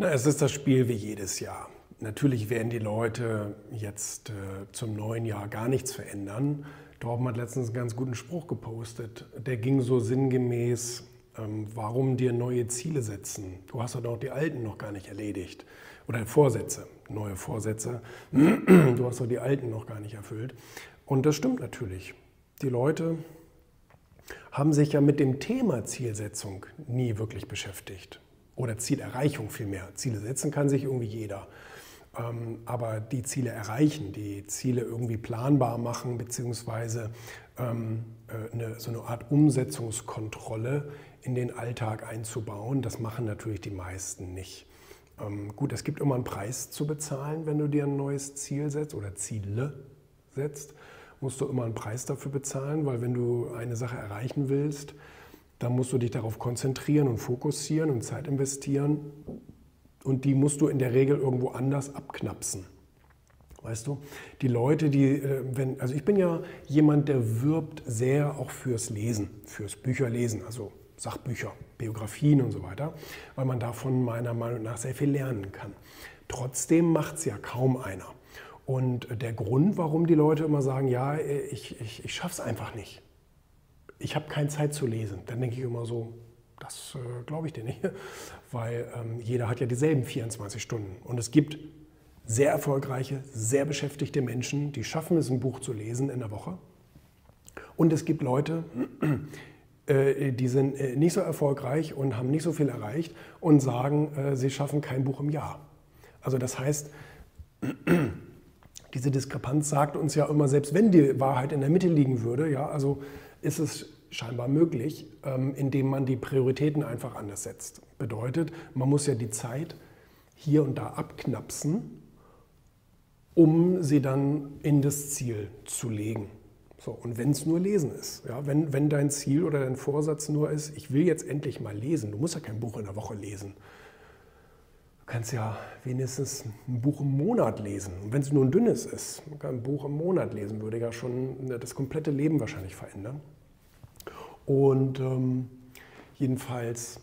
Na, es ist das Spiel wie jedes Jahr. Natürlich werden die Leute jetzt äh, zum neuen Jahr gar nichts verändern. Torben hat letztens einen ganz guten Spruch gepostet. Der ging so sinngemäß, ähm, warum dir neue Ziele setzen? Du hast doch die alten noch gar nicht erledigt. Oder Vorsätze, neue Vorsätze. Du hast doch die alten noch gar nicht erfüllt. Und das stimmt natürlich. Die Leute haben sich ja mit dem Thema Zielsetzung nie wirklich beschäftigt oder Zielerreichung vielmehr. Ziele setzen kann sich irgendwie jeder. Ähm, aber die Ziele erreichen, die Ziele irgendwie planbar machen, beziehungsweise ähm, äh, eine, so eine Art Umsetzungskontrolle in den Alltag einzubauen, das machen natürlich die meisten nicht. Ähm, gut, es gibt immer einen Preis zu bezahlen, wenn du dir ein neues Ziel setzt oder Ziele setzt, musst du immer einen Preis dafür bezahlen, weil wenn du eine Sache erreichen willst, dann musst du dich darauf konzentrieren und fokussieren und Zeit investieren. Und die musst du in der Regel irgendwo anders abknapsen. Weißt du, die Leute, die, äh, wenn, also ich bin ja jemand, der wirbt sehr auch fürs Lesen, fürs Bücherlesen, also Sachbücher, Biografien und so weiter, weil man davon meiner Meinung nach sehr viel lernen kann. Trotzdem macht es ja kaum einer. Und der Grund, warum die Leute immer sagen, ja, ich, ich, ich schaffe es einfach nicht ich habe keine Zeit zu lesen. Dann denke ich immer so, das äh, glaube ich dir nicht, weil ähm, jeder hat ja dieselben 24 Stunden. Und es gibt sehr erfolgreiche, sehr beschäftigte Menschen, die schaffen es, ein Buch zu lesen in der Woche. Und es gibt Leute, äh, die sind äh, nicht so erfolgreich und haben nicht so viel erreicht und sagen, äh, sie schaffen kein Buch im Jahr. Also das heißt, diese Diskrepanz sagt uns ja immer, selbst wenn die Wahrheit in der Mitte liegen würde, ja, also ist es scheinbar möglich, ähm, indem man die Prioritäten einfach anders setzt. Bedeutet, man muss ja die Zeit hier und da abknapsen, um sie dann in das Ziel zu legen. So, und wenn es nur Lesen ist, ja, wenn, wenn dein Ziel oder dein Vorsatz nur ist, ich will jetzt endlich mal lesen, du musst ja kein Buch in der Woche lesen. Du kannst ja wenigstens ein Buch im Monat lesen. Und wenn es nur ein dünnes ist, ein Buch im Monat lesen, würde ja schon das komplette Leben wahrscheinlich verändern. Und ähm, jedenfalls,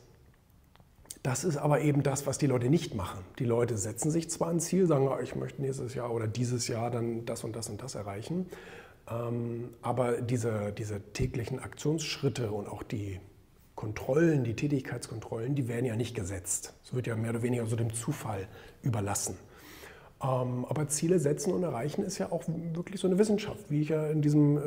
das ist aber eben das, was die Leute nicht machen. Die Leute setzen sich zwar ein Ziel, sagen, ah, ich möchte nächstes Jahr oder dieses Jahr dann das und das und das erreichen, ähm, aber diese, diese täglichen Aktionsschritte und auch die Kontrollen, die Tätigkeitskontrollen, die werden ja nicht gesetzt. Es wird ja mehr oder weniger so dem Zufall überlassen. Ähm, aber Ziele setzen und erreichen ist ja auch wirklich so eine Wissenschaft, wie ich ja in diesem äh,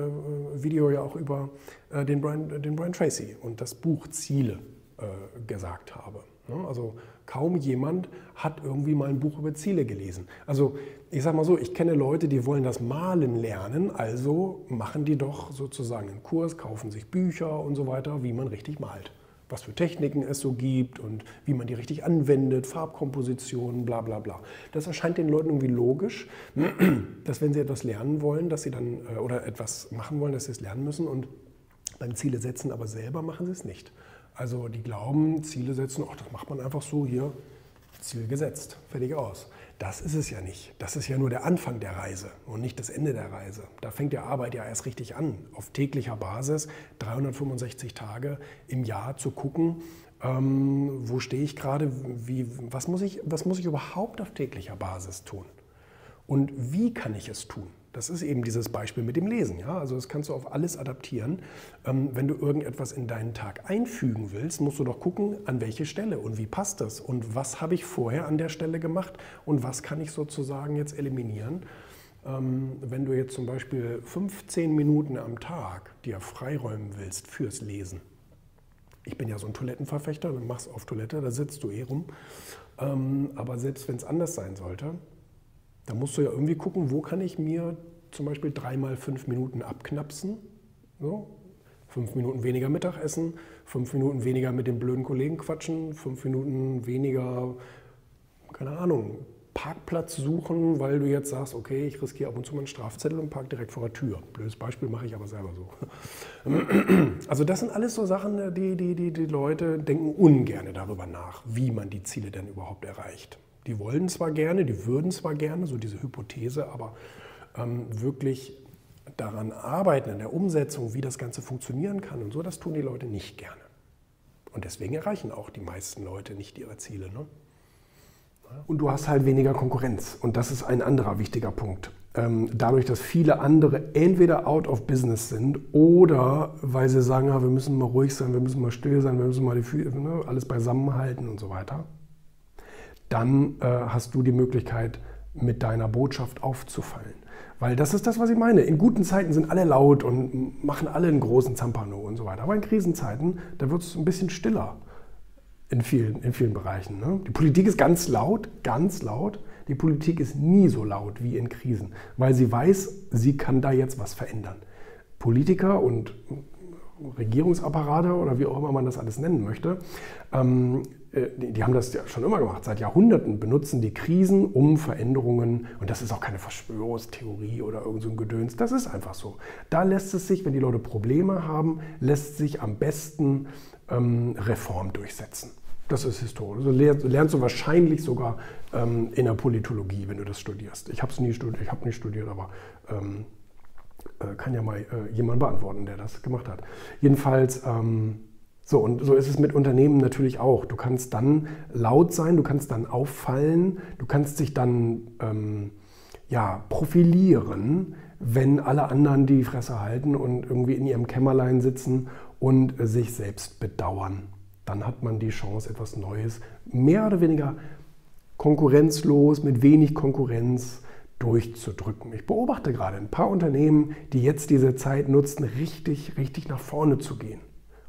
Video ja auch über äh, den, Brian, den Brian Tracy und das Buch Ziele äh, gesagt habe. Ne? Also kaum jemand hat irgendwie mal ein Buch über Ziele gelesen. Also ich sage mal so, ich kenne Leute, die wollen das Malen lernen, also machen die doch sozusagen einen Kurs, kaufen sich Bücher und so weiter, wie man richtig malt was für Techniken es so gibt und wie man die richtig anwendet, Farbkompositionen, bla bla bla. Das erscheint den Leuten irgendwie logisch, dass wenn sie etwas lernen wollen, dass sie dann äh, oder etwas machen wollen, dass sie es lernen müssen und beim Ziele setzen aber selber machen sie es nicht. Also die glauben, Ziele setzen, ach, das macht man einfach so hier, Ziel gesetzt, fertig aus. Das ist es ja nicht. Das ist ja nur der Anfang der Reise und nicht das Ende der Reise. Da fängt die Arbeit ja erst richtig an, auf täglicher Basis, 365 Tage im Jahr zu gucken, ähm, wo stehe ich gerade, was, was muss ich überhaupt auf täglicher Basis tun und wie kann ich es tun. Das ist eben dieses Beispiel mit dem Lesen. Ja? Also das kannst du auf alles adaptieren. Ähm, wenn du irgendetwas in deinen Tag einfügen willst, musst du doch gucken, an welche Stelle und wie passt das und was habe ich vorher an der Stelle gemacht und was kann ich sozusagen jetzt eliminieren. Ähm, wenn du jetzt zum Beispiel 15 Minuten am Tag dir freiräumen willst fürs Lesen, ich bin ja so ein Toilettenverfechter, du machst auf Toilette, da sitzt du eh rum. Ähm, aber selbst wenn es anders sein sollte, da musst du ja irgendwie gucken, wo kann ich mir zum Beispiel dreimal fünf Minuten abknapsen. So. Fünf Minuten weniger Mittagessen, fünf Minuten weniger mit den blöden Kollegen quatschen, fünf Minuten weniger, keine Ahnung, Parkplatz suchen, weil du jetzt sagst, okay, ich riskiere ab und zu mal einen Strafzettel und park direkt vor der Tür. Blödes Beispiel mache ich aber selber so. Also das sind alles so Sachen, die die, die, die Leute denken ungern darüber nach, wie man die Ziele denn überhaupt erreicht. Die wollen zwar gerne, die würden zwar gerne, so diese Hypothese, aber ähm, wirklich daran arbeiten, in der Umsetzung, wie das Ganze funktionieren kann und so, das tun die Leute nicht gerne. Und deswegen erreichen auch die meisten Leute nicht ihre Ziele. Ne? Und du hast halt weniger Konkurrenz. Und das ist ein anderer wichtiger Punkt. Ähm, dadurch, dass viele andere entweder out of business sind oder weil sie sagen, ja, wir müssen mal ruhig sein, wir müssen mal still sein, wir müssen mal die, ne, alles beisammenhalten und so weiter, dann äh, hast du die Möglichkeit, mit deiner Botschaft aufzufallen. Weil das ist das, was ich meine. In guten Zeiten sind alle laut und machen alle einen großen Zampano und so weiter. Aber in Krisenzeiten, da wird es ein bisschen stiller in vielen, in vielen Bereichen. Ne? Die Politik ist ganz laut, ganz laut. Die Politik ist nie so laut wie in Krisen, weil sie weiß, sie kann da jetzt was verändern. Politiker und Regierungsapparate oder wie auch immer man das alles nennen möchte, ähm, äh, die, die, haben das ja schon immer gemacht. Seit Jahrhunderten benutzen die Krisen, um Veränderungen, und das ist auch keine Verschwörungstheorie oder irgend so ein Gedöns, das ist einfach so. Da lässt es sich, wenn die Leute Probleme haben, lässt sich am besten ähm, Reform durchsetzen. Das ist historisch. Also lernst, lernst du wahrscheinlich sogar ähm, in der Politologie, wenn du das studierst. Ich habe es nie studiert, ich habe nicht studiert, aber ähm, äh, kann ja mal äh, jemand beantworten, der das gemacht hat. Jedenfalls, ähm, so und so ist es mit Unternehmen natürlich auch. Du kannst dann laut sein, du kannst dann auffallen, du kannst dich dann ähm, ja, profilieren, wenn alle anderen die Fresse halten und irgendwie in ihrem Kämmerlein sitzen und sich selbst bedauern dann hat man die Chance, etwas Neues, mehr oder weniger konkurrenzlos, mit wenig Konkurrenz durchzudrücken. Ich beobachte gerade ein paar Unternehmen, die jetzt diese Zeit nutzen, richtig, richtig nach vorne zu gehen.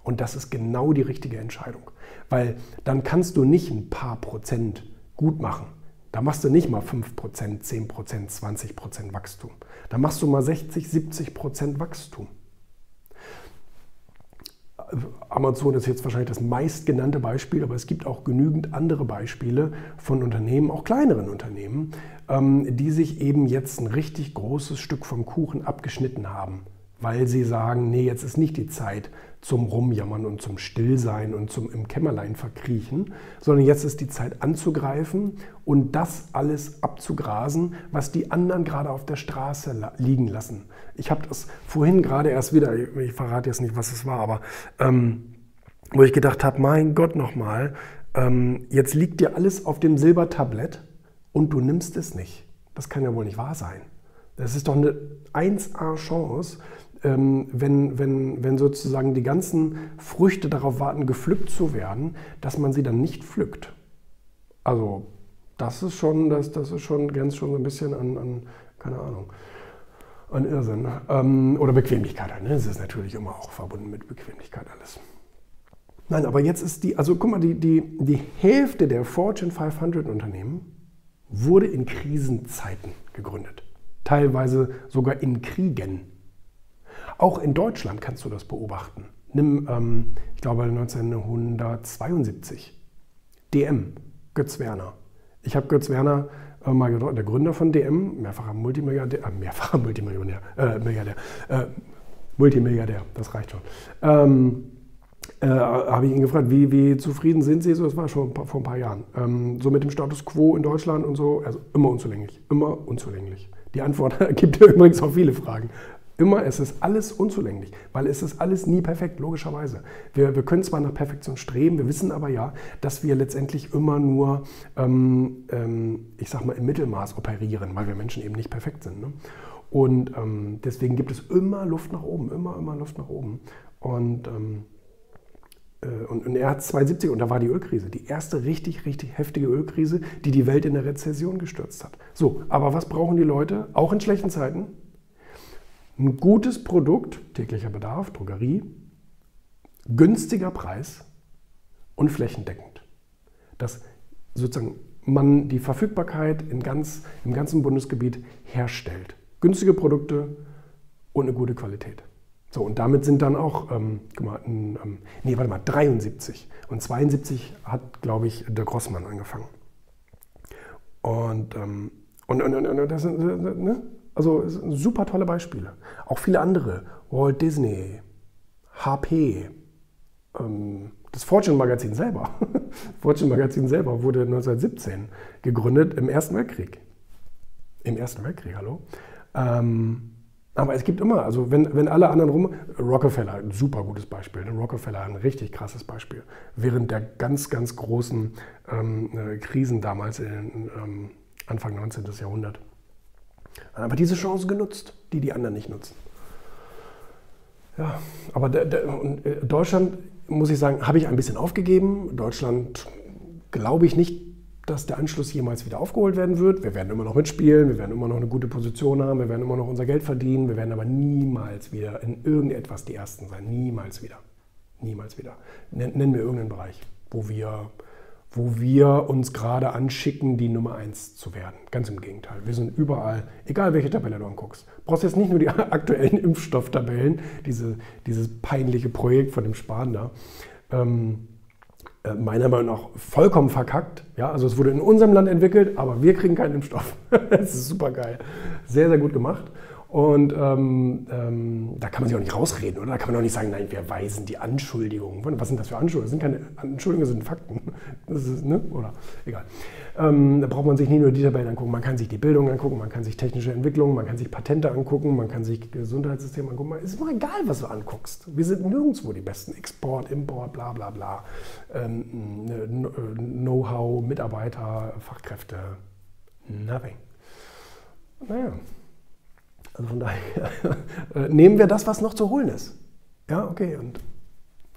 Und das ist genau die richtige Entscheidung. Weil dann kannst du nicht ein paar Prozent gut machen. Da machst du nicht mal 5%, 10%, 20% Wachstum. Da machst du mal 60, 70% Wachstum. Amazon ist jetzt wahrscheinlich das meistgenannte Beispiel, aber es gibt auch genügend andere Beispiele von Unternehmen, auch kleineren Unternehmen, ähm, die sich eben jetzt ein richtig großes Stück vom Kuchen abgeschnitten haben weil sie sagen, nee, jetzt ist nicht die Zeit zum Rumjammern und zum Stillsein und zum im Kämmerlein verkriechen, sondern jetzt ist die Zeit anzugreifen und das alles abzugrasen, was die anderen gerade auf der Straße liegen lassen. Ich habe das vorhin gerade erst wieder, ich verrate jetzt nicht, was es war, aber ähm, wo ich gedacht habe, mein Gott nochmal, ähm, jetzt liegt dir alles auf dem Silbertablett und du nimmst es nicht. Das kann ja wohl nicht wahr sein. Das ist doch eine 1A-Chance, ähm, wenn, wenn, wenn sozusagen die ganzen Früchte darauf warten, gepflückt zu werden, dass man sie dann nicht pflückt. Also das ist schon, das, das ist schon, grenzt schon so ein bisschen an, an keine Ahnung, an Irrsinn. Ähm, oder Bequemlichkeit. Ne? Das ist natürlich immer auch verbunden mit Bequemlichkeit alles. Nein, aber jetzt ist die, also guck mal, die, die, die Hälfte der Fortune 500 Unternehmen wurde in Krisenzeiten gegründet. Teilweise sogar in Kriegen. Auch in Deutschland kannst du das beobachten. Nimm, ähm, ich glaube, 1972. DM, Götz Werner. Ich habe Götz Werner äh, mal gedeutet, der Gründer von DM, mehrfacher Multimilliardär, äh, mehrfacher Multimillionär, äh, Milliardär, äh, Multimilliardär, das reicht schon. Ähm, äh, habe ich ihn gefragt, wie, wie, zufrieden sind Sie? So, das war schon vor ein paar Jahren. Ähm, so mit dem Status quo in Deutschland und so, also immer unzulänglich, immer unzulänglich. Die Antwort gibt übrigens auch viele Fragen. Immer, es ist alles unzulänglich, weil es ist alles nie perfekt, logischerweise. Wir, wir können zwar nach Perfektion streben, wir wissen aber ja, dass wir letztendlich immer nur, ähm, ähm, ich sag mal, im Mittelmaß operieren, weil wir Menschen eben nicht perfekt sind. Ne? Und ähm, deswegen gibt es immer Luft nach oben, immer, immer Luft nach oben. Und, ähm, äh, und, und, er hat 72 und da war die Ölkrise, die erste richtig, richtig heftige Ölkrise, die die Welt in eine Rezession gestürzt hat. So, aber was brauchen die Leute, auch in schlechten Zeiten? Ein gutes Produkt, täglicher Bedarf, Drogerie, günstiger Preis und flächendeckend. Dass sozusagen man die Verfügbarkeit in ganz, im ganzen Bundesgebiet herstellt. Günstige Produkte und eine gute Qualität. So, und damit sind dann auch, ähm, guck mal, ähm, nee, warte mal, 73 und 72 hat, glaube ich, der Grossmann angefangen. Und, ähm, und, und, und, und das sind, ne? Also super tolle Beispiele. Auch viele andere. Walt Disney, HP, ähm, das Fortune Magazin selber. Fortune Magazin selber wurde 1917 gegründet im Ersten Weltkrieg. Im Ersten Weltkrieg, hallo. Ähm, Aber es gibt immer, also wenn, wenn alle anderen rum, Rockefeller, ein super gutes Beispiel, ne? Rockefeller ein richtig krasses Beispiel. Während der ganz, ganz großen ähm, äh, Krisen damals, in, ähm, Anfang 19. Jahrhundert, hat einfach diese Chance genutzt, die die anderen nicht nutzen. Ja, aber der, der, äh, Deutschland, muss ich sagen, habe ich ein bisschen aufgegeben. Deutschland glaube ich nicht, dass der Anschluss jemals wieder aufgeholt werden wird. Wir werden immer noch mitspielen, wir werden immer noch eine gute Position haben, wir werden immer noch unser Geld verdienen, wir werden aber niemals wieder in irgendetwas die Ersten sein. Niemals wieder. Niemals wieder. Nennen wir irgendeinen Bereich, wo wir, wo wir uns gerade anschicken, die Nummer eins zu werden. Ganz im Gegenteil. Wir sind überall, egal welche Tabelle du anguckst. Du brauchst jetzt nicht nur die aktuellen Impfstofftabellen, diese, dieses peinliche Projekt von dem Spahn da. Ähm, äh, meiner Meinung nach vollkommen verkackt. Ja, also es wurde in unserem Land entwickelt, aber wir kriegen keinen Impfstoff. das ist super geil. Sehr, sehr gut gemacht. Und ähm, ähm, da kann man sich auch nicht rausreden, oder? Da kann man auch nicht sagen, nein, wir weisen die Anschuldigungen. Was sind das für Anschuldigungen? Das sind keine Anschuldigungen, das sind Fakten. Das ist, ne? Oder egal. Ähm, da braucht man sich nicht nur die Tabellen angucken, man kann sich die Bildung angucken, man kann sich technische Entwicklungen, man kann sich Patente angucken, man kann sich Gesundheitssystem angucken. Es ist immer egal, was du anguckst. Wir sind nirgendwo die Besten. Export, Import, bla bla bla. Ähm, ne, Know-how, Mitarbeiter, Fachkräfte. Nothing. Naja. Also von daher äh, nehmen wir das, was noch zu holen ist. Ja, okay. Und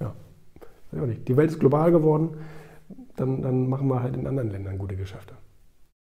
ja, die Welt ist global geworden. Dann, dann machen wir halt in anderen Ländern gute Geschäfte.